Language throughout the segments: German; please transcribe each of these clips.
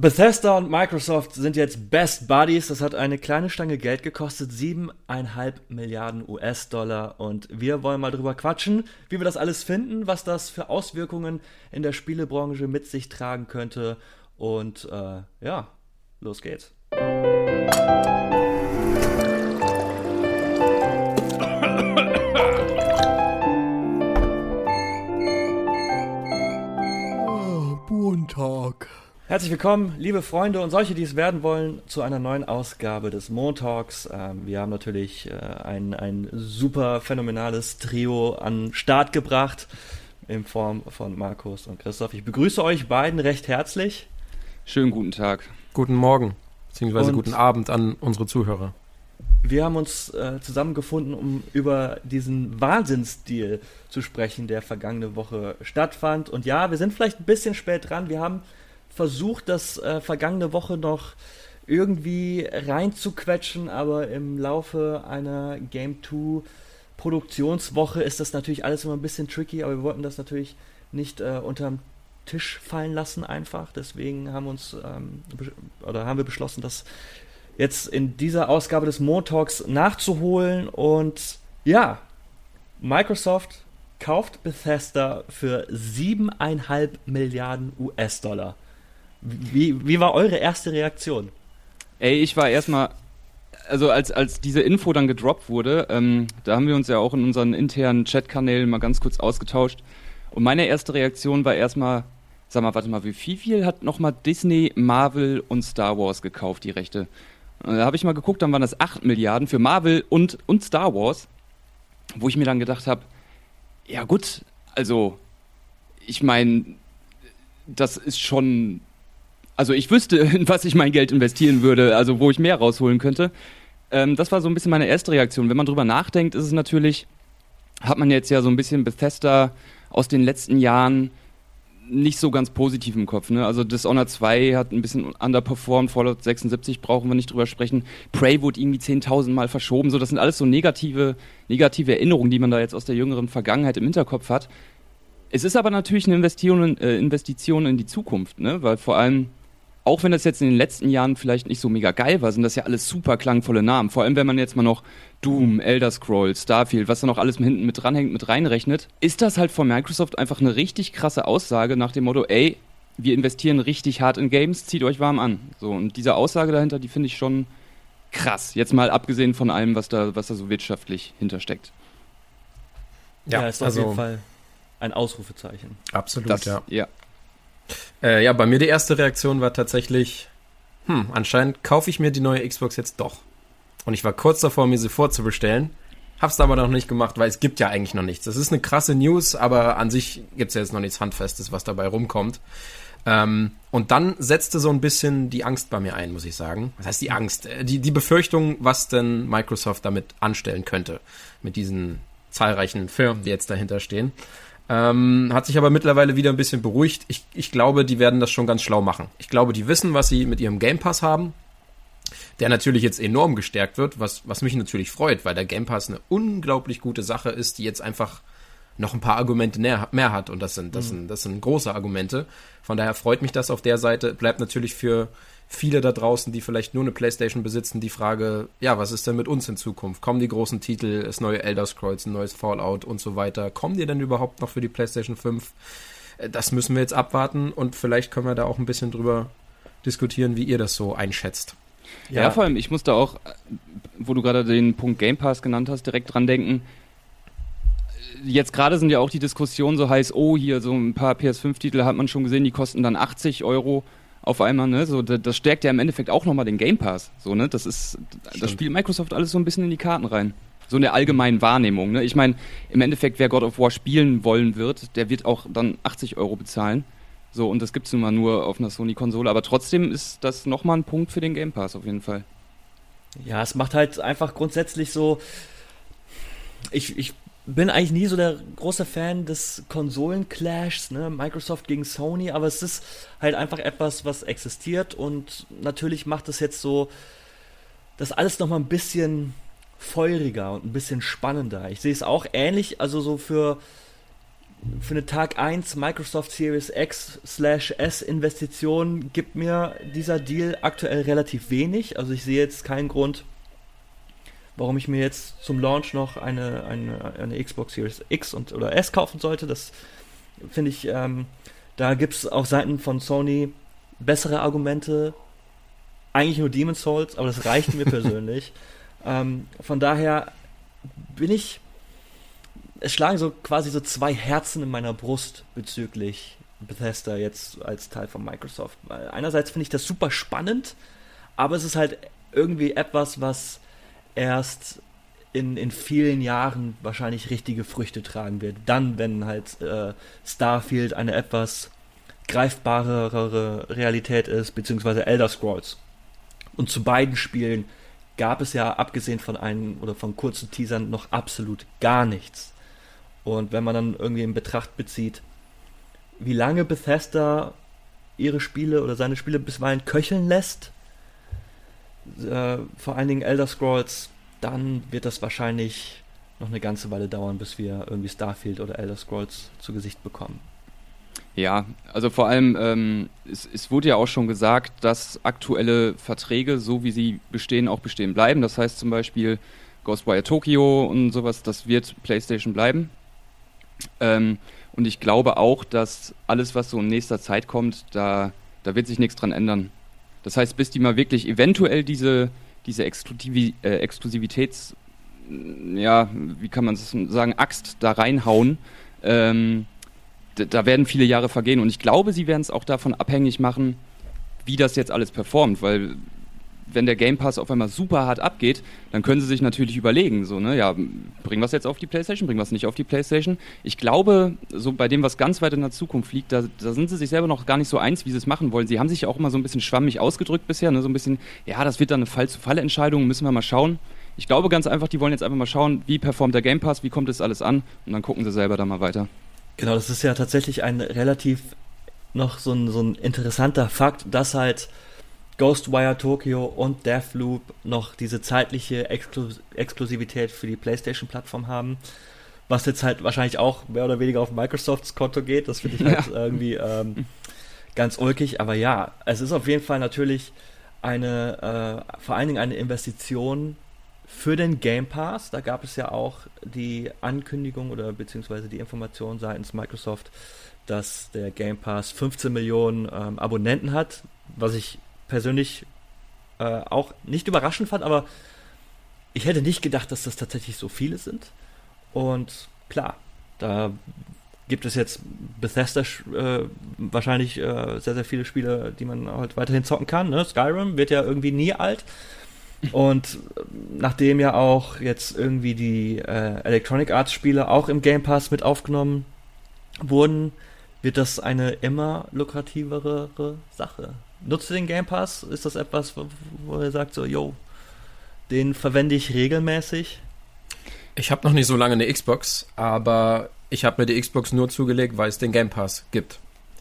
Bethesda und Microsoft sind jetzt Best Buddies. Das hat eine kleine Stange Geld gekostet, 7,5 Milliarden US-Dollar. Und wir wollen mal drüber quatschen, wie wir das alles finden, was das für Auswirkungen in der Spielebranche mit sich tragen könnte. Und äh, ja, los geht's. Herzlich willkommen, liebe Freunde und solche, die es werden wollen, zu einer neuen Ausgabe des Montalks. Ähm, wir haben natürlich äh, ein, ein super phänomenales Trio an Start gebracht in Form von Markus und Christoph. Ich begrüße euch beiden recht herzlich. Schönen guten Tag. Guten Morgen, beziehungsweise und guten Abend an unsere Zuhörer. Wir haben uns äh, zusammengefunden, um über diesen Wahnsinnsdeal zu sprechen, der vergangene Woche stattfand. Und ja, wir sind vielleicht ein bisschen spät dran. Wir haben versucht, das äh, vergangene Woche noch irgendwie reinzuquetschen, aber im Laufe einer Game 2 Produktionswoche ist das natürlich alles immer ein bisschen tricky, aber wir wollten das natürlich nicht äh, unterm Tisch fallen lassen einfach. Deswegen haben uns ähm, oder haben wir beschlossen, das jetzt in dieser Ausgabe des Montalks nachzuholen und ja, Microsoft kauft Bethesda für siebeneinhalb Milliarden US-Dollar. Wie, wie war eure erste Reaktion? Ey, ich war erstmal, also als, als diese Info dann gedroppt wurde, ähm, da haben wir uns ja auch in unseren internen Chatkanälen mal ganz kurz ausgetauscht. Und meine erste Reaktion war erstmal, sag mal, warte mal, wie viel, viel hat nochmal Disney, Marvel und Star Wars gekauft, die Rechte? Da habe ich mal geguckt, dann waren das 8 Milliarden für Marvel und, und Star Wars, wo ich mir dann gedacht habe, ja gut, also ich meine, das ist schon also ich wüsste, in was ich mein Geld investieren würde, also wo ich mehr rausholen könnte. Ähm, das war so ein bisschen meine erste Reaktion. Wenn man drüber nachdenkt, ist es natürlich, hat man jetzt ja so ein bisschen Bethesda aus den letzten Jahren nicht so ganz positiv im Kopf. Ne? Also Dishonored 2 hat ein bisschen underperformed, Fallout 76 brauchen wir nicht drüber sprechen. Prey wurde irgendwie 10.000 Mal verschoben. So, das sind alles so negative, negative Erinnerungen, die man da jetzt aus der jüngeren Vergangenheit im Hinterkopf hat. Es ist aber natürlich eine Investition, äh, Investition in die Zukunft, ne? weil vor allem auch wenn das jetzt in den letzten Jahren vielleicht nicht so mega geil war, sind das ja alles super klangvolle Namen. Vor allem, wenn man jetzt mal noch Doom, Elder Scrolls, Starfield, was da noch alles hinten mit dranhängt, mit reinrechnet, ist das halt von Microsoft einfach eine richtig krasse Aussage nach dem Motto, ey, wir investieren richtig hart in Games, zieht euch warm an. So, und diese Aussage dahinter, die finde ich schon krass. Jetzt mal abgesehen von allem, was da, was da so wirtschaftlich hintersteckt. Ja, ja ist also, auf jeden Fall ein Ausrufezeichen. Absolut, das, ja. ja. Äh, ja, bei mir die erste Reaktion war tatsächlich, hm, anscheinend kaufe ich mir die neue Xbox jetzt doch. Und ich war kurz davor, mir sie vorzubestellen. Hab's aber noch nicht gemacht, weil es gibt ja eigentlich noch nichts. Das ist eine krasse News, aber an sich gibt's ja jetzt noch nichts Handfestes, was dabei rumkommt. Ähm, und dann setzte so ein bisschen die Angst bei mir ein, muss ich sagen. Was heißt die Angst? Äh, die, die Befürchtung, was denn Microsoft damit anstellen könnte. Mit diesen zahlreichen Firmen, die jetzt dahinter stehen. Ähm, hat sich aber mittlerweile wieder ein bisschen beruhigt. Ich, ich glaube, die werden das schon ganz schlau machen. Ich glaube, die wissen, was sie mit ihrem Game Pass haben, der natürlich jetzt enorm gestärkt wird, was, was mich natürlich freut, weil der Game Pass eine unglaublich gute Sache ist, die jetzt einfach noch ein paar Argumente mehr, hat und das sind, das, mhm. sind, das sind große Argumente. Von daher freut mich das auf der Seite. Bleibt natürlich für viele da draußen, die vielleicht nur eine Playstation besitzen, die Frage, ja, was ist denn mit uns in Zukunft? Kommen die großen Titel, das neue Elder Scrolls, ein neues Fallout und so weiter? Kommen die denn überhaupt noch für die Playstation 5? Äh, das müssen wir jetzt abwarten und vielleicht können wir da auch ein bisschen drüber diskutieren, wie ihr das so einschätzt. Ja, ja vor allem, ich muss da auch, wo du gerade den Punkt Game Pass genannt hast, direkt dran denken. Jetzt gerade sind ja auch die Diskussionen so heiß, oh, hier so ein paar PS5-Titel hat man schon gesehen, die kosten dann 80 Euro auf einmal, ne? So, das stärkt ja im Endeffekt auch nochmal den Game Pass. So, ne? Das ist, Stimmt. das spielt Microsoft alles so ein bisschen in die Karten rein. So in der allgemeinen Wahrnehmung. Ne? Ich meine, im Endeffekt, wer God of War spielen wollen wird, der wird auch dann 80 Euro bezahlen. So, und das gibt es nun mal nur auf einer Sony-Konsole. Aber trotzdem ist das nochmal ein Punkt für den Game Pass auf jeden Fall. Ja, es macht halt einfach grundsätzlich so. Ich, ich bin eigentlich nie so der große Fan des Konsolen-Clashs, ne? Microsoft gegen Sony, aber es ist halt einfach etwas, was existiert und natürlich macht es jetzt so das alles nochmal ein bisschen feuriger und ein bisschen spannender. Ich sehe es auch ähnlich, also so für für eine Tag 1 Microsoft Series X slash S Investition gibt mir dieser Deal aktuell relativ wenig. Also ich sehe jetzt keinen Grund, warum ich mir jetzt zum Launch noch eine, eine, eine Xbox Series X und, oder S kaufen sollte. Das finde ich, ähm, da gibt es auf Seiten von Sony bessere Argumente. Eigentlich nur Demon's Souls, aber das reicht mir persönlich. Ähm, von daher bin ich es schlagen so quasi so zwei Herzen in meiner Brust bezüglich Bethesda jetzt als Teil von Microsoft. Weil einerseits finde ich das super spannend, aber es ist halt irgendwie etwas, was erst in, in vielen Jahren wahrscheinlich richtige Früchte tragen wird. Dann, wenn halt äh, Starfield eine etwas greifbarere Realität ist, beziehungsweise Elder Scrolls. Und zu beiden Spielen gab es ja, abgesehen von einem oder von kurzen Teasern, noch absolut gar nichts. Und wenn man dann irgendwie in Betracht bezieht, wie lange Bethesda ihre Spiele oder seine Spiele bisweilen köcheln lässt, äh, vor allen Dingen Elder Scrolls, dann wird das wahrscheinlich noch eine ganze Weile dauern, bis wir irgendwie Starfield oder Elder Scrolls zu Gesicht bekommen. Ja, also vor allem, ähm, es, es, wurde ja auch schon gesagt, dass aktuelle Verträge, so wie sie bestehen, auch bestehen bleiben. Das heißt zum Beispiel Ghostwire Tokyo und sowas, das wird PlayStation bleiben. Ähm, und ich glaube auch, dass alles, was so in nächster Zeit kommt, da, da wird sich nichts dran ändern. Das heißt, bis die mal wirklich eventuell diese, diese Exklusiv äh, Exklusivitäts, ja, wie kann man es sagen, Axt da reinhauen, ähm, da werden viele Jahre vergehen. Und ich glaube, sie werden es auch davon abhängig machen, wie das jetzt alles performt, weil wenn der Game Pass auf einmal super hart abgeht, dann können sie sich natürlich überlegen, so, ne, ja, bringen wir es jetzt auf die Playstation, bringen wir es nicht auf die Playstation. Ich glaube, so bei dem, was ganz weit in der Zukunft liegt, da, da sind sie sich selber noch gar nicht so eins, wie sie es machen wollen. Sie haben sich auch immer so ein bisschen schwammig ausgedrückt bisher, ne, so ein bisschen, ja, das wird dann eine Fall-zu-Fall-Entscheidung, müssen wir mal schauen. Ich glaube ganz einfach, die wollen jetzt einfach mal schauen, wie performt der Game Pass, wie kommt das alles an und dann gucken sie selber da mal weiter. Genau, das ist ja tatsächlich ein relativ noch so ein, so ein interessanter Fakt, dass halt Ghostwire Tokyo und Deathloop noch diese zeitliche Exklus Exklusivität für die PlayStation-Plattform haben. Was jetzt halt wahrscheinlich auch mehr oder weniger auf Microsofts Konto geht. Das finde ich halt ja. irgendwie ähm, ganz ulkig. Aber ja, es ist auf jeden Fall natürlich eine, äh, vor allen Dingen eine Investition für den Game Pass. Da gab es ja auch die Ankündigung oder beziehungsweise die Information seitens Microsoft, dass der Game Pass 15 Millionen ähm, Abonnenten hat, was ich persönlich äh, auch nicht überraschend fand, aber ich hätte nicht gedacht, dass das tatsächlich so viele sind. Und klar, da gibt es jetzt Bethesda äh, wahrscheinlich äh, sehr, sehr viele Spiele, die man halt weiterhin zocken kann. Ne? Skyrim wird ja irgendwie nie alt. Und nachdem ja auch jetzt irgendwie die äh, Electronic Arts Spiele auch im Game Pass mit aufgenommen wurden, wird das eine immer lukrativere Sache nutzt ihr den Game Pass? Ist das etwas, wo, wo ihr sagt so, yo, den verwende ich regelmäßig? Ich habe noch nicht so lange eine Xbox, aber ich habe mir die Xbox nur zugelegt, weil es den Game Pass gibt.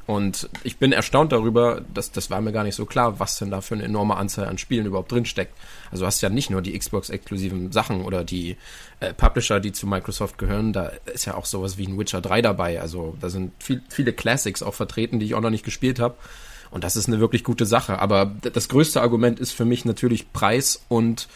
Und ich bin erstaunt darüber, dass das war mir gar nicht so klar, was denn da für eine enorme Anzahl an Spielen überhaupt drinsteckt. Also hast ja nicht nur die Xbox-exklusiven Sachen oder die äh, Publisher, die zu Microsoft gehören, da ist ja auch sowas wie ein Witcher 3 dabei. Also da sind viel, viele Classics auch vertreten, die ich auch noch nicht gespielt habe. Und das ist eine wirklich gute Sache. Aber das größte Argument ist für mich natürlich Preis und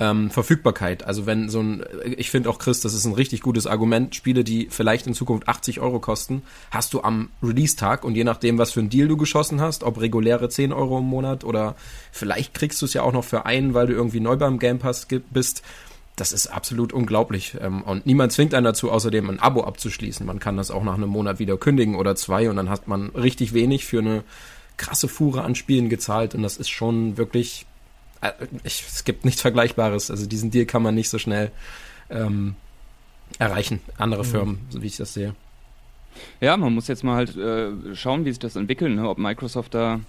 ähm, Verfügbarkeit. Also wenn so ein, ich finde auch Chris, das ist ein richtig gutes Argument. Spiele, die vielleicht in Zukunft 80 Euro kosten, hast du am Release-Tag und je nachdem, was für ein Deal du geschossen hast, ob reguläre 10 Euro im Monat oder vielleicht kriegst du es ja auch noch für einen, weil du irgendwie neu beim Game Pass bist. Das ist absolut unglaublich. Ähm, und niemand zwingt einen dazu, außerdem ein Abo abzuschließen. Man kann das auch nach einem Monat wieder kündigen oder zwei und dann hat man richtig wenig für eine krasse Fuhre an Spielen gezahlt und das ist schon wirklich, äh, ich, es gibt nichts Vergleichbares. Also diesen Deal kann man nicht so schnell ähm, erreichen. Andere mhm. Firmen, so wie ich das sehe. Ja, man muss jetzt mal halt äh, schauen, wie sich das entwickelt, ne? ob Microsoft da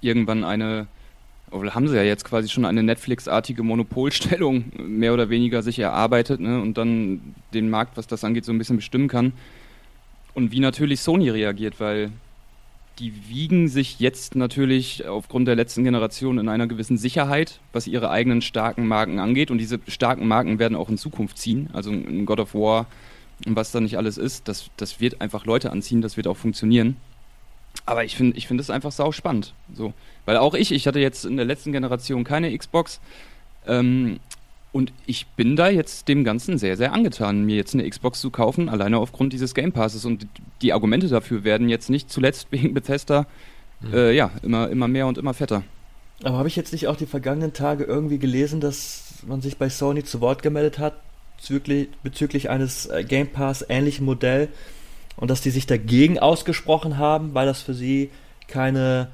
irgendwann eine, oder haben sie ja jetzt quasi schon eine Netflix-artige Monopolstellung mehr oder weniger sich erarbeitet ne? und dann den Markt, was das angeht, so ein bisschen bestimmen kann. Und wie natürlich Sony reagiert, weil die wiegen sich jetzt natürlich aufgrund der letzten Generation in einer gewissen Sicherheit, was ihre eigenen starken Marken angeht. Und diese starken Marken werden auch in Zukunft ziehen. Also ein God of War und was da nicht alles ist, das, das wird einfach Leute anziehen, das wird auch funktionieren. Aber ich finde ich finde es einfach sau spannend. So. Weil auch ich, ich hatte jetzt in der letzten Generation keine Xbox. Ähm, und ich bin da jetzt dem Ganzen sehr, sehr angetan, mir jetzt eine Xbox zu kaufen, alleine aufgrund dieses Game Passes. Und die Argumente dafür werden jetzt nicht zuletzt wegen Bethesda mhm. äh, ja, immer, immer mehr und immer fetter. Aber habe ich jetzt nicht auch die vergangenen Tage irgendwie gelesen, dass man sich bei Sony zu Wort gemeldet hat bezüglich, bezüglich eines äh, Game Pass ähnlichen Modell und dass die sich dagegen ausgesprochen haben, weil das für sie keine,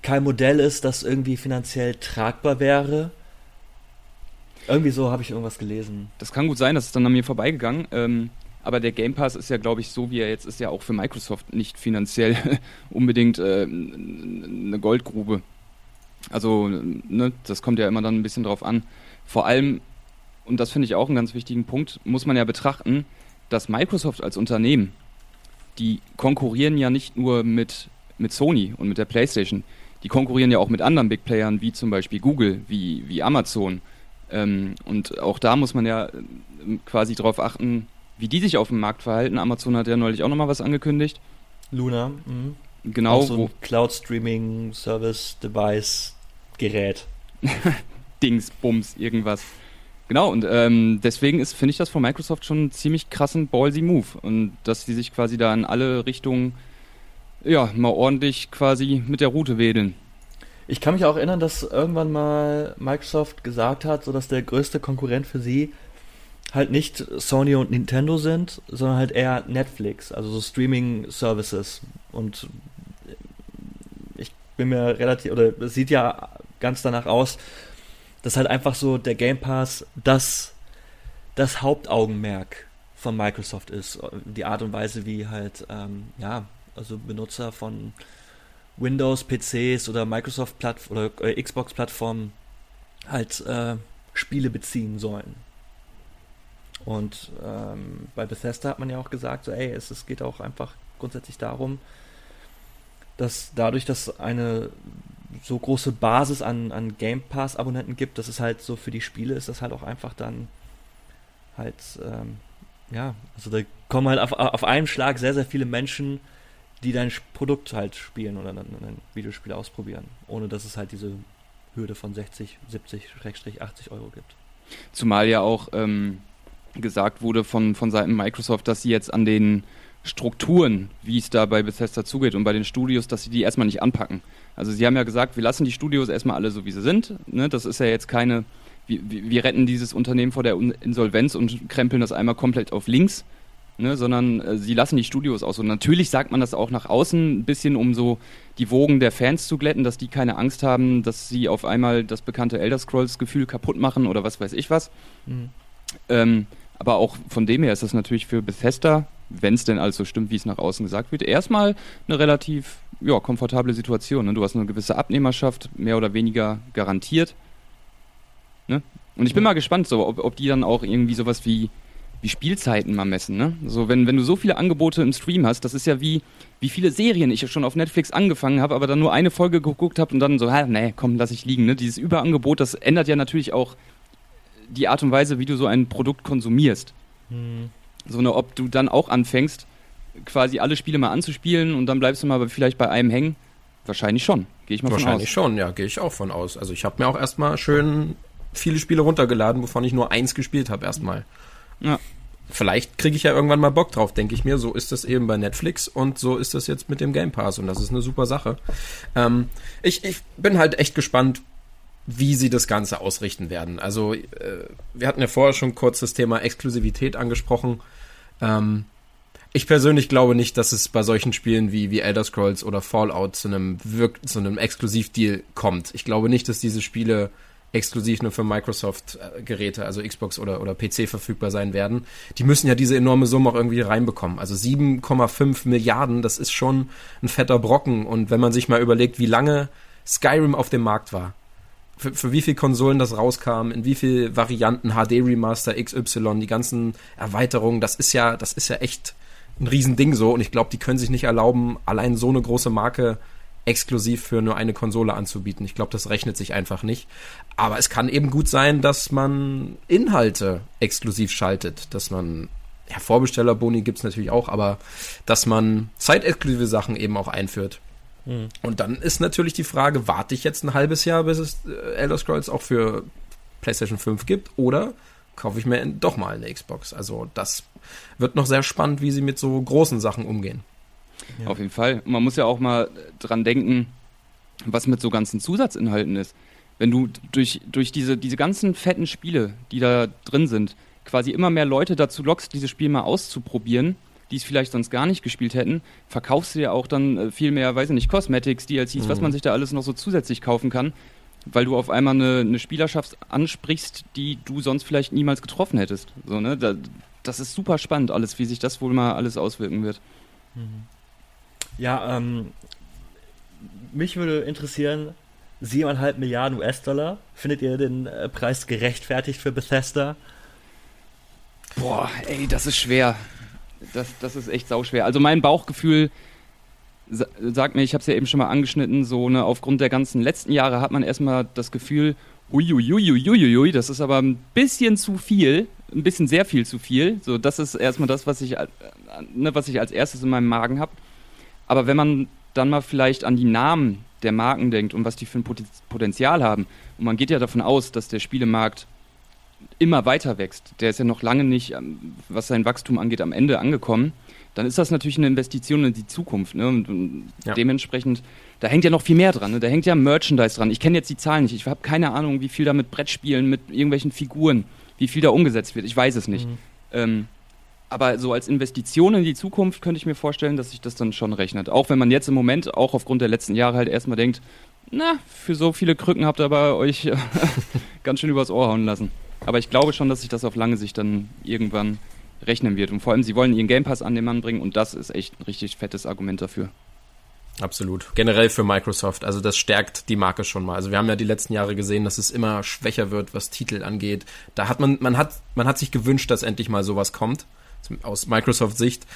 kein Modell ist, das irgendwie finanziell tragbar wäre? Irgendwie so habe ich irgendwas gelesen. Das kann gut sein, das ist dann an mir vorbeigegangen. Ähm, aber der Game Pass ist ja, glaube ich, so wie er jetzt ist, ja auch für Microsoft nicht finanziell unbedingt äh, eine Goldgrube. Also, ne, das kommt ja immer dann ein bisschen drauf an. Vor allem, und das finde ich auch einen ganz wichtigen Punkt, muss man ja betrachten, dass Microsoft als Unternehmen, die konkurrieren ja nicht nur mit, mit Sony und mit der PlayStation, die konkurrieren ja auch mit anderen Big Playern wie zum Beispiel Google, wie, wie Amazon ähm, und auch da muss man ja ähm, quasi darauf achten, wie die sich auf dem Markt verhalten. Amazon hat ja neulich auch nochmal was angekündigt. Luna. Mhm. Genau. Auch so ein Cloud-Streaming-Service-Device-Gerät. Dings, Bums, irgendwas. Genau, und ähm, deswegen ist, finde ich das von Microsoft schon einen ziemlich krassen ballsy Move. Und dass die sich quasi da in alle Richtungen, ja, mal ordentlich quasi mit der Route wedeln. Ich kann mich auch erinnern, dass irgendwann mal Microsoft gesagt hat, so dass der größte Konkurrent für sie halt nicht Sony und Nintendo sind, sondern halt eher Netflix, also so Streaming Services. Und ich bin mir relativ, oder es sieht ja ganz danach aus, dass halt einfach so der Game Pass das, das Hauptaugenmerk von Microsoft ist. Die Art und Weise, wie halt, ähm, ja, also Benutzer von Windows-PCs oder Microsoft Platt oder äh, Xbox-Plattformen halt äh, Spiele beziehen sollen. Und ähm, bei Bethesda hat man ja auch gesagt, so, ey, es, es geht auch einfach grundsätzlich darum, dass dadurch, dass eine so große Basis an, an Game Pass-Abonnenten gibt, dass es halt so für die Spiele ist, das halt auch einfach dann halt, ähm, ja, also da kommen halt auf, auf einen Schlag sehr, sehr viele Menschen die dein Produkt halt spielen oder ein Videospiel ausprobieren, ohne dass es halt diese Hürde von 60, 70, 80 Euro gibt. Zumal ja auch ähm, gesagt wurde von, von Seiten Microsoft, dass sie jetzt an den Strukturen, wie es da bei Bethesda zugeht und bei den Studios, dass sie die erstmal nicht anpacken. Also sie haben ja gesagt, wir lassen die Studios erstmal alle so, wie sie sind. Ne? Das ist ja jetzt keine, wir, wir retten dieses Unternehmen vor der Insolvenz und krempeln das einmal komplett auf links, ne, sondern äh, sie lassen die Studios aus. Und natürlich sagt man das auch nach außen ein bisschen, um so die Wogen der Fans zu glätten, dass die keine Angst haben, dass sie auf einmal das bekannte Elder Scrolls-Gefühl kaputt machen oder was weiß ich was. Mhm. Ähm, aber auch von dem her ist das natürlich für Bethesda, wenn es denn also stimmt, wie es nach außen gesagt wird, erstmal eine relativ ja, komfortable Situation. Ne? Du hast eine gewisse Abnehmerschaft, mehr oder weniger garantiert. Ne? Und ich bin mal gespannt, so, ob, ob die dann auch irgendwie sowas wie wie Spielzeiten mal messen, ne? So, wenn, wenn du so viele Angebote im Stream hast, das ist ja wie, wie viele Serien ich schon auf Netflix angefangen habe, aber dann nur eine Folge geguckt habe und dann so, ha, nee, komm, lass ich liegen, ne? Dieses Überangebot, das ändert ja natürlich auch die Art und Weise, wie du so ein Produkt konsumierst. Hm. So, ne, ob du dann auch anfängst, quasi alle Spiele mal anzuspielen und dann bleibst du mal vielleicht bei einem hängen. Wahrscheinlich schon, gehe ich mal von aus. Wahrscheinlich schon, ja, gehe ich auch von aus. Also ich habe mir auch erstmal schön viele Spiele runtergeladen, wovon ich nur eins gespielt habe erstmal. Ja. Vielleicht kriege ich ja irgendwann mal Bock drauf, denke ich mir. So ist das eben bei Netflix und so ist das jetzt mit dem Game Pass und das ist eine super Sache. Ähm, ich, ich bin halt echt gespannt, wie sie das Ganze ausrichten werden. Also, äh, wir hatten ja vorher schon kurz das Thema Exklusivität angesprochen. Ähm, ich persönlich glaube nicht, dass es bei solchen Spielen wie, wie Elder Scrolls oder Fallout zu einem, zu einem Exklusivdeal kommt. Ich glaube nicht, dass diese Spiele exklusiv nur für Microsoft-Geräte, also Xbox oder, oder PC verfügbar sein werden. Die müssen ja diese enorme Summe auch irgendwie reinbekommen. Also 7,5 Milliarden, das ist schon ein fetter Brocken. Und wenn man sich mal überlegt, wie lange Skyrim auf dem Markt war, für, für wie viele Konsolen das rauskam, in wie viele Varianten HD Remaster XY, die ganzen Erweiterungen, das ist ja, das ist ja echt ein Riesending so. Und ich glaube, die können sich nicht erlauben, allein so eine große Marke exklusiv für nur eine Konsole anzubieten. Ich glaube, das rechnet sich einfach nicht. Aber es kann eben gut sein, dass man Inhalte exklusiv schaltet, dass man ja, Vorbestellerboni gibt's natürlich auch, aber dass man zeitexklusive Sachen eben auch einführt. Mhm. Und dann ist natürlich die Frage, warte ich jetzt ein halbes Jahr, bis es äh, Elder Scrolls auch für PlayStation 5 gibt, oder kaufe ich mir doch mal eine Xbox? Also das wird noch sehr spannend, wie sie mit so großen Sachen umgehen. Ja. Auf jeden Fall. Man muss ja auch mal dran denken, was mit so ganzen Zusatzinhalten ist. Wenn du durch, durch diese, diese ganzen fetten Spiele, die da drin sind, quasi immer mehr Leute dazu lockst, dieses Spiel mal auszuprobieren, die es vielleicht sonst gar nicht gespielt hätten, verkaufst du ja auch dann äh, viel mehr, weiß ich nicht, Cosmetics, DLCs, mhm. was man sich da alles noch so zusätzlich kaufen kann, weil du auf einmal eine, eine Spielerschaft ansprichst, die du sonst vielleicht niemals getroffen hättest. So, ne? Da, das ist super spannend, alles, wie sich das wohl mal alles auswirken wird. Mhm. Ja, ähm, mich würde interessieren, 7,5 Milliarden US-Dollar. Findet ihr den äh, Preis gerechtfertigt für Bethesda? Boah, ey, das ist schwer. Das, das ist echt sauschwer. Also mein Bauchgefühl sagt mir, ich habe es ja eben schon mal angeschnitten, so ne, aufgrund der ganzen letzten Jahre hat man erstmal das Gefühl, uiuiuiuiui, das ist aber ein bisschen zu viel, ein bisschen sehr viel zu viel. So, das ist erstmal das, was ich, äh, ne, was ich als erstes in meinem Magen habe. Aber wenn man dann mal vielleicht an die Namen der Marken denkt und was die für ein Potenzial haben, und man geht ja davon aus, dass der Spielemarkt immer weiter wächst, der ist ja noch lange nicht, ähm, was sein Wachstum angeht, am Ende angekommen, dann ist das natürlich eine Investition in die Zukunft. Ne? Und, und ja. dementsprechend, da hängt ja noch viel mehr dran. Ne? Da hängt ja Merchandise dran. Ich kenne jetzt die Zahlen nicht. Ich habe keine Ahnung, wie viel da mit Brettspielen, mit irgendwelchen Figuren, wie viel da umgesetzt wird. Ich weiß es nicht. Mhm. Ähm, aber so als Investition in die Zukunft könnte ich mir vorstellen, dass sich das dann schon rechnet. Auch wenn man jetzt im Moment, auch aufgrund der letzten Jahre halt erstmal denkt, na, für so viele Krücken habt ihr aber euch ganz schön übers Ohr hauen lassen. Aber ich glaube schon, dass sich das auf lange Sicht dann irgendwann rechnen wird. Und vor allem, sie wollen ihren Game Pass an den Mann bringen und das ist echt ein richtig fettes Argument dafür. Absolut. Generell für Microsoft. Also das stärkt die Marke schon mal. Also wir haben ja die letzten Jahre gesehen, dass es immer schwächer wird, was Titel angeht. Da hat man, man hat, man hat sich gewünscht, dass endlich mal sowas kommt. Aus Microsoft Sicht.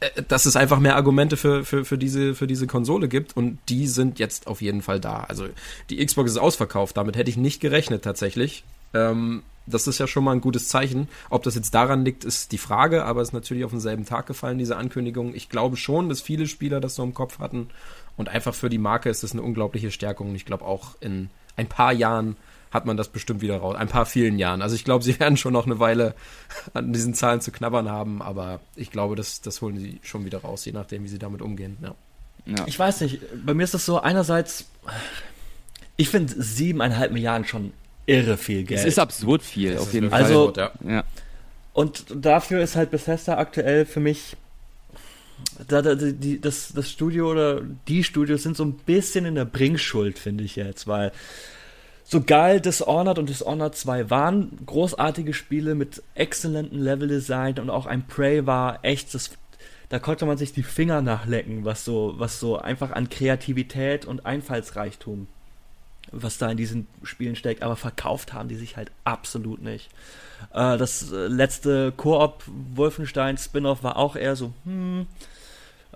Äh, dass es einfach mehr Argumente für, für, für, diese, für diese Konsole gibt und die sind jetzt auf jeden Fall da. Also die Xbox ist ausverkauft, damit hätte ich nicht gerechnet tatsächlich. Ähm, das ist ja schon mal ein gutes Zeichen. Ob das jetzt daran liegt, ist die Frage, aber es ist natürlich auf denselben Tag gefallen, diese Ankündigung. Ich glaube schon, dass viele Spieler das so im Kopf hatten und einfach für die Marke ist das eine unglaubliche Stärkung. Und ich glaube auch in ein paar Jahren hat man das bestimmt wieder raus. Ein paar vielen Jahren. Also ich glaube, sie werden schon noch eine Weile an diesen Zahlen zu knabbern haben, aber ich glaube, das, das holen sie schon wieder raus, je nachdem, wie sie damit umgehen. Ja. Ja. Ich weiß nicht, bei mir ist das so einerseits, ich finde siebeneinhalb Milliarden schon irre viel Geld. Es ist absurd viel, das auf jeden Fall. Also, ja. ja. Und dafür ist halt Bethesda aktuell für mich da, da, die, das, das Studio oder die Studios sind so ein bisschen in der Bringschuld, finde ich jetzt, weil so geil Dishonored und Dishonored 2 waren großartige Spiele mit exzellenten Leveldesign und auch ein Prey war echt das da konnte man sich die Finger nachlecken, was so was so einfach an Kreativität und Einfallsreichtum was da in diesen Spielen steckt, aber verkauft haben die sich halt absolut nicht. Äh, das äh, letzte Koop Wolfenstein Spin-off war auch eher so, hm.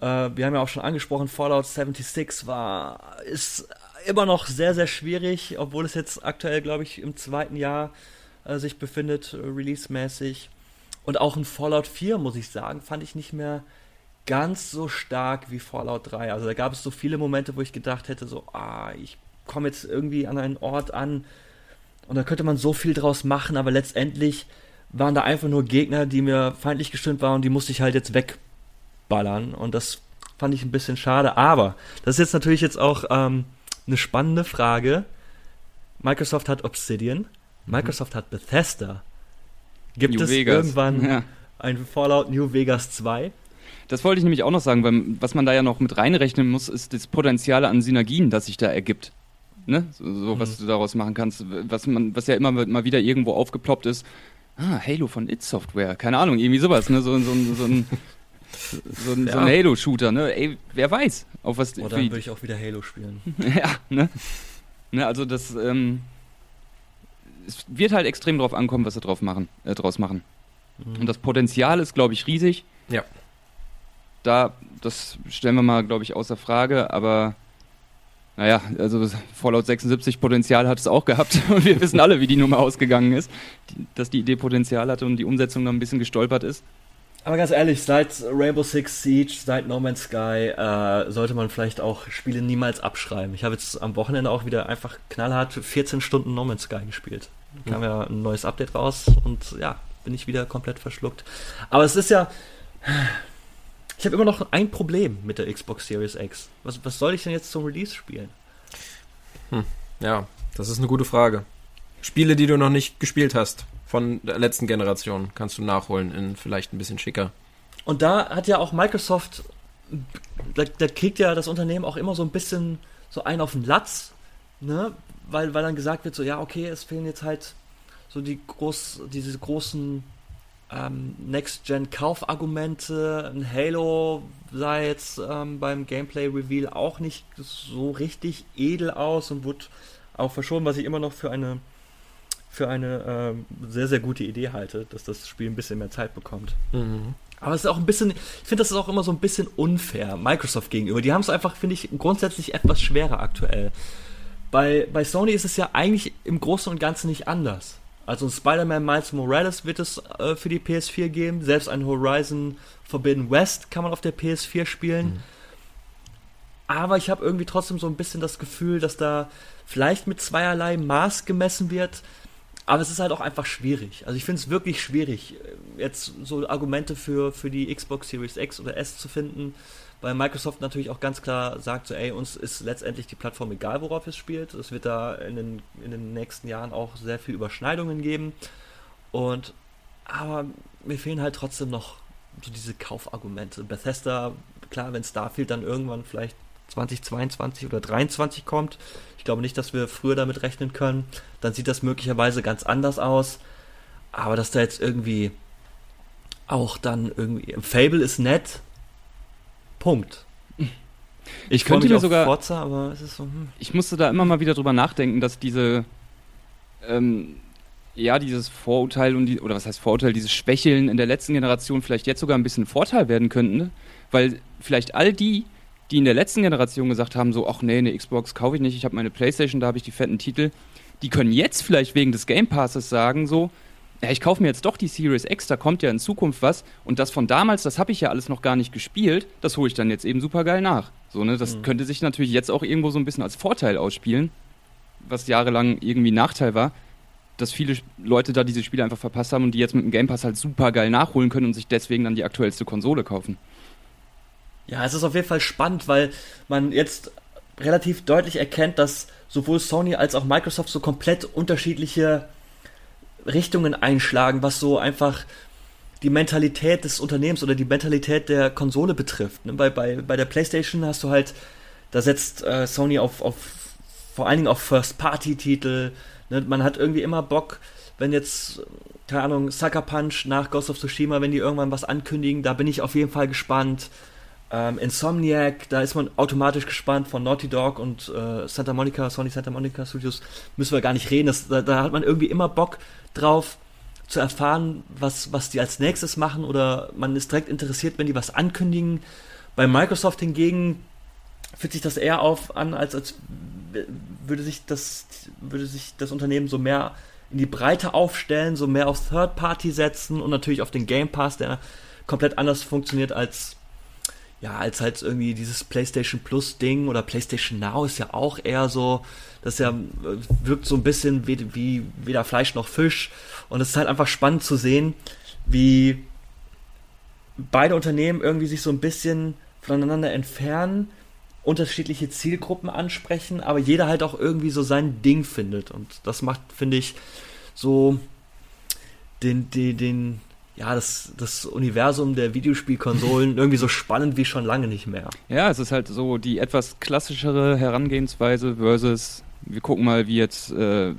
Äh, wir haben ja auch schon angesprochen, Fallout 76 war, ist immer noch sehr, sehr schwierig, obwohl es jetzt aktuell, glaube ich, im zweiten Jahr äh, sich befindet, release-mäßig. Und auch ein Fallout 4, muss ich sagen, fand ich nicht mehr ganz so stark wie Fallout 3. Also da gab es so viele Momente, wo ich gedacht hätte, so, ah, ich komme jetzt irgendwie an einen Ort an und da könnte man so viel draus machen, aber letztendlich waren da einfach nur Gegner, die mir feindlich gestimmt waren und die musste ich halt jetzt wegballern und das fand ich ein bisschen schade. Aber das ist jetzt natürlich jetzt auch ähm, eine spannende Frage. Microsoft hat Obsidian, Microsoft mhm. hat Bethesda. Gibt New es Vegas. irgendwann ja. ein Fallout New Vegas 2? Das wollte ich nämlich auch noch sagen, weil was man da ja noch mit reinrechnen muss, ist das Potenzial an Synergien, das sich da ergibt ne? So, so was mhm. du daraus machen kannst, was man, was ja immer mal wieder irgendwo aufgeploppt ist. Ah, Halo von It Software, keine Ahnung, irgendwie sowas, ne? So, so, so, so ein so ein, ja. so ein Halo-Shooter, ne? Ey, wer weiß, auf was. Oder dann würde ich auch wieder Halo spielen. ja, ne? ne? Also das, ähm, es wird halt extrem drauf ankommen, was sie drauf machen, äh, draus machen. Mhm. Und das Potenzial ist, glaube ich, riesig. Ja. Da, das stellen wir mal, glaube ich, außer Frage, aber naja, also Fallout 76 Potenzial hat es auch gehabt und wir wissen alle, wie die Nummer ausgegangen ist, dass die Idee Potenzial hatte und die Umsetzung dann ein bisschen gestolpert ist. Aber ganz ehrlich, seit Rainbow Six Siege, seit No Man's Sky, äh, sollte man vielleicht auch Spiele niemals abschreiben. Ich habe jetzt am Wochenende auch wieder einfach knallhart 14 Stunden No Man's Sky gespielt. Da kam ja ein neues Update raus und ja, bin ich wieder komplett verschluckt. Aber es ist ja. Ich habe immer noch ein Problem mit der Xbox Series X. Was, was soll ich denn jetzt zum Release spielen? Hm, ja, das ist eine gute Frage. Spiele, die du noch nicht gespielt hast von der letzten Generation, kannst du nachholen in vielleicht ein bisschen schicker. Und da hat ja auch Microsoft, da, da kriegt ja das Unternehmen auch immer so ein bisschen so einen auf den Latz, ne? Weil, weil dann gesagt wird, so, ja, okay, es fehlen jetzt halt so die groß, diese großen ähm, Next-Gen-Kaufargumente. Ein Halo sah jetzt ähm, beim Gameplay-Reveal auch nicht so richtig edel aus und wurde auch verschoben, was ich immer noch für eine für eine ähm, sehr, sehr gute Idee halte, dass das Spiel ein bisschen mehr Zeit bekommt. Mhm. Aber es ist auch ein bisschen, ich finde, das ist auch immer so ein bisschen unfair Microsoft gegenüber. Die haben es einfach, finde ich, grundsätzlich etwas schwerer aktuell. Bei, bei Sony ist es ja eigentlich im Großen und Ganzen nicht anders. Also ein Spider-Man Miles Morales wird es äh, für die PS4 geben. Selbst ein Horizon Forbidden West kann man auf der PS4 spielen. Mhm. Aber ich habe irgendwie trotzdem so ein bisschen das Gefühl, dass da vielleicht mit zweierlei Maß gemessen wird. Aber es ist halt auch einfach schwierig. Also ich finde es wirklich schwierig, äh, jetzt so Argumente für, für die Xbox Series X oder S zu finden weil Microsoft natürlich auch ganz klar sagt, so, ey, uns ist letztendlich die Plattform egal, worauf es spielt. Es wird da in den, in den nächsten Jahren auch sehr viel Überschneidungen geben. Und, aber mir fehlen halt trotzdem noch so diese Kaufargumente. Bethesda, klar, wenn Starfield dann irgendwann vielleicht 2022 oder 2023 kommt, ich glaube nicht, dass wir früher damit rechnen können, dann sieht das möglicherweise ganz anders aus. Aber dass da jetzt irgendwie auch dann irgendwie, Fable ist nett, Punkt. Ich, könnte mir sogar. Forza, aber es ist so, hm. Ich musste da immer mal wieder drüber nachdenken, dass diese. Ähm, ja, dieses Vorurteil und die, oder was heißt Vorurteil, dieses Schwächeln in der letzten Generation vielleicht jetzt sogar ein bisschen Vorteil werden könnten, ne? weil vielleicht all die, die in der letzten Generation gesagt haben, so, ach nee, eine Xbox kaufe ich nicht, ich habe meine Playstation, da habe ich die fetten Titel, die können jetzt vielleicht wegen des Game Passes sagen, so, ja, ich kaufe mir jetzt doch die Series X, da kommt ja in Zukunft was und das von damals, das habe ich ja alles noch gar nicht gespielt, das hole ich dann jetzt eben super geil nach. So, ne, das mhm. könnte sich natürlich jetzt auch irgendwo so ein bisschen als Vorteil ausspielen, was jahrelang irgendwie Nachteil war, dass viele Leute da diese Spiele einfach verpasst haben und die jetzt mit dem Game Pass halt super geil nachholen können und sich deswegen dann die aktuellste Konsole kaufen. Ja, es ist auf jeden Fall spannend, weil man jetzt relativ deutlich erkennt, dass sowohl Sony als auch Microsoft so komplett unterschiedliche Richtungen einschlagen, was so einfach die Mentalität des Unternehmens oder die Mentalität der Konsole betrifft. Ne? Bei, bei, bei der PlayStation hast du halt, da setzt äh, Sony auf, auf vor allen Dingen auf First-Party-Titel. Ne? Man hat irgendwie immer Bock, wenn jetzt, keine Ahnung, Sucker Punch nach Ghost of Tsushima, wenn die irgendwann was ankündigen, da bin ich auf jeden Fall gespannt. Ähm, Insomniac, da ist man automatisch gespannt von Naughty Dog und äh, Santa Monica, Sony Santa Monica Studios, müssen wir gar nicht reden. Das, da, da, hat man irgendwie immer Bock drauf zu erfahren, was, was die als nächstes machen oder man ist direkt interessiert, wenn die was ankündigen. Bei Microsoft hingegen fühlt sich das eher auf an, als, als würde sich das, würde sich das Unternehmen so mehr in die Breite aufstellen, so mehr auf Third Party setzen und natürlich auf den Game Pass, der komplett anders funktioniert als ja, als halt irgendwie dieses PlayStation Plus Ding oder PlayStation Now ist ja auch eher so, das ja wirkt so ein bisschen wie, wie weder Fleisch noch Fisch. Und es ist halt einfach spannend zu sehen, wie beide Unternehmen irgendwie sich so ein bisschen voneinander entfernen, unterschiedliche Zielgruppen ansprechen, aber jeder halt auch irgendwie so sein Ding findet. Und das macht, finde ich, so den, den, den, ja, das, das Universum der Videospielkonsolen irgendwie so spannend wie schon lange nicht mehr. Ja, es ist halt so die etwas klassischere Herangehensweise versus, wir gucken mal, wie jetzt, äh,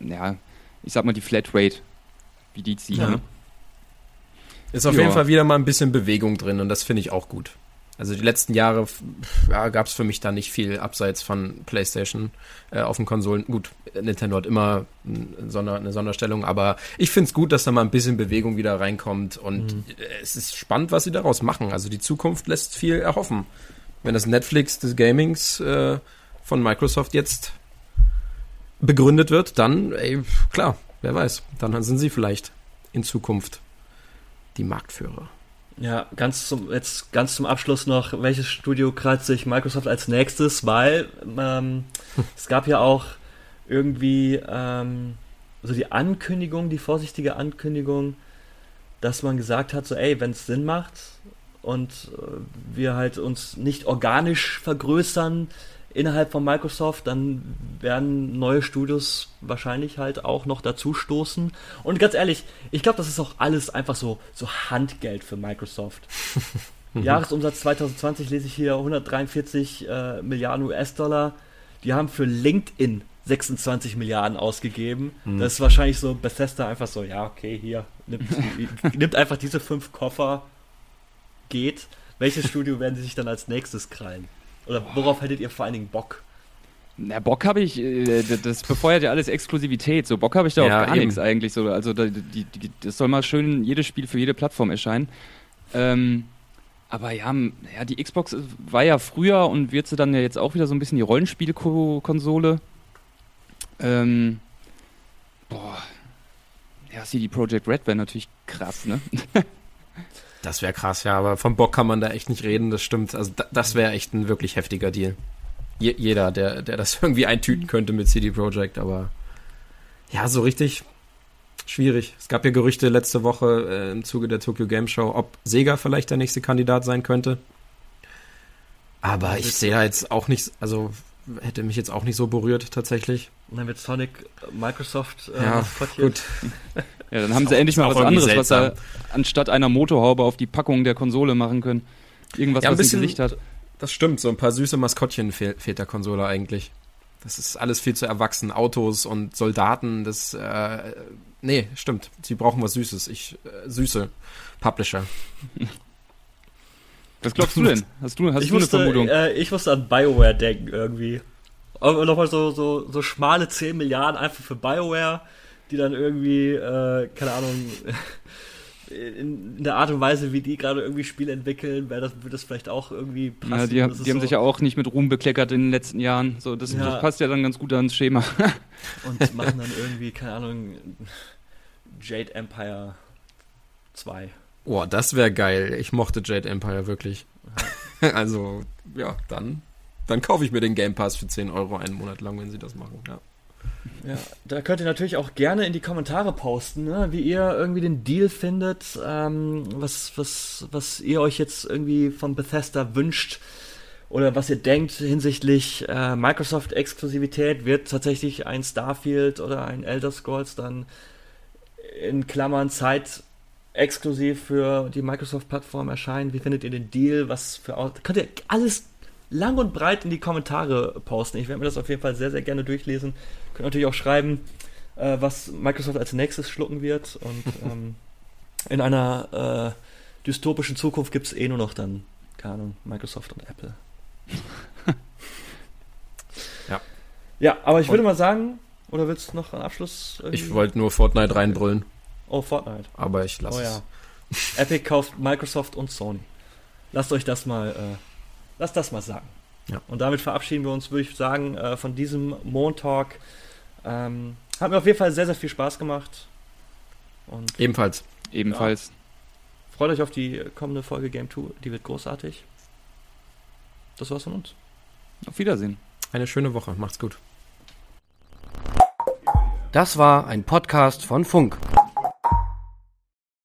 ja, ich sag mal die Flatrate, wie die ziehen. Ja. Ne? Ist auf ja. jeden Fall wieder mal ein bisschen Bewegung drin und das finde ich auch gut. Also die letzten Jahre ja, gab es für mich da nicht viel abseits von PlayStation äh, auf den Konsolen. Gut, Nintendo hat immer eine, Sonder, eine Sonderstellung, aber ich finde es gut, dass da mal ein bisschen Bewegung wieder reinkommt und mhm. es ist spannend, was sie daraus machen. Also die Zukunft lässt viel erhoffen. Wenn das Netflix des Gamings äh, von Microsoft jetzt begründet wird, dann, ey, klar, wer weiß, dann sind sie vielleicht in Zukunft die Marktführer. Ja, ganz zum, jetzt ganz zum Abschluss noch, welches Studio kratzt sich Microsoft als nächstes, weil ähm, es gab ja auch irgendwie ähm, so die Ankündigung, die vorsichtige Ankündigung, dass man gesagt hat, so ey, wenn es Sinn macht und äh, wir halt uns nicht organisch vergrößern innerhalb von Microsoft, dann werden neue Studios wahrscheinlich halt auch noch dazu stoßen. Und ganz ehrlich, ich glaube, das ist auch alles einfach so, so Handgeld für Microsoft. Jahresumsatz 2020 lese ich hier 143 äh, Milliarden US-Dollar. Die haben für LinkedIn 26 Milliarden ausgegeben. Mhm. Das ist wahrscheinlich so Bethesda einfach so, ja, okay, hier, nimmt, nimmt einfach diese fünf Koffer, geht. Welches Studio werden sie sich dann als nächstes krallen? Oder worauf hättet ihr vor allen Dingen Bock? Na, Bock habe ich, äh, das befeuert ja alles Exklusivität. So Bock habe ich da ja, auf gar nichts eigentlich. So, also da, die, die, das soll mal schön jedes Spiel für jede Plattform erscheinen. Ähm, aber ja, ja, die Xbox war ja früher und wird sie dann ja jetzt auch wieder so ein bisschen die Rollenspielkonsole. Ähm, boah. Ja, CD Projekt Red wäre natürlich krass, ne? das wäre krass, ja, aber vom Bock kann man da echt nicht reden, das stimmt. Also da, das wäre echt ein wirklich heftiger Deal. Je, jeder, der, der das irgendwie eintüten könnte mit CD Projekt, aber ja, so richtig schwierig. Es gab ja Gerüchte letzte Woche äh, im Zuge der Tokyo Game Show, ob Sega vielleicht der nächste Kandidat sein könnte. Aber ich sehe da jetzt auch nicht, also hätte mich jetzt auch nicht so berührt tatsächlich. Und dann wird Sonic Microsoft äh, ja, gut. ja, dann haben sie endlich mal was anderes, was sie anstatt einer Motorhaube auf die Packung der Konsole machen können. Irgendwas, ja, was bisschen, ein Gesicht hat. Das stimmt, so ein paar süße Maskottchen fehl, fehlt der Konsole eigentlich. Das ist alles viel zu erwachsen. Autos und Soldaten, das, äh, nee, stimmt. Sie brauchen was Süßes. Ich, äh, süße Publisher. Was glaubst du denn? Hast du, hast ich du musste, eine Vermutung? Äh, ich musste an BioWare denken irgendwie. Und nochmal so, so, so schmale 10 Milliarden einfach für BioWare, die dann irgendwie, äh, keine Ahnung, in, in, der Art und Weise, wie die gerade irgendwie Spiele entwickeln, wäre das, würde das vielleicht auch irgendwie passen. Ja, die, die haben so sich ja auch nicht mit Ruhm bekleckert in den letzten Jahren. So, das, ja. das passt ja dann ganz gut ans Schema. und machen dann irgendwie, keine Ahnung, Jade Empire 2. Boah, das wäre geil. Ich mochte Jade Empire wirklich. also, ja, dann, dann kaufe ich mir den Game Pass für 10 Euro einen Monat lang, wenn sie das machen, ja. Ja, da könnt ihr natürlich auch gerne in die Kommentare posten, ne, wie ihr irgendwie den Deal findet, ähm, was, was, was ihr euch jetzt irgendwie von Bethesda wünscht oder was ihr denkt hinsichtlich äh, Microsoft-Exklusivität. Wird tatsächlich ein Starfield oder ein Elder Scrolls dann in Klammern Zeit exklusiv für die Microsoft-Plattform erscheinen? Wie findet ihr den Deal? Was für könnt ihr alles lang und breit in die Kommentare posten. Ich werde mir das auf jeden Fall sehr, sehr gerne durchlesen. Könnt natürlich auch schreiben, äh, was Microsoft als nächstes schlucken wird. Und ähm, in einer äh, dystopischen Zukunft gibt es eh nur noch dann, keine Ahnung, Microsoft und Apple. ja. Ja, aber ich und würde mal sagen, oder willst du noch einen Abschluss? Irgendwie? Ich wollte nur Fortnite reinbrüllen. Oh, Fortnite. Aber ich lasse oh, ja. es. Epic kauft Microsoft und Sony. Lasst euch das mal, äh, lasst das mal sagen. Ja. Und damit verabschieden wir uns, würde ich sagen, äh, von diesem Montalk. Ähm, hat mir auf jeden Fall sehr, sehr viel Spaß gemacht. Und Ebenfalls. Ebenfalls. Ja. Freut euch auf die kommende Folge Game 2. Die wird großartig. Das war's von uns. Auf Wiedersehen. Eine schöne Woche. Macht's gut. Das war ein Podcast von Funk.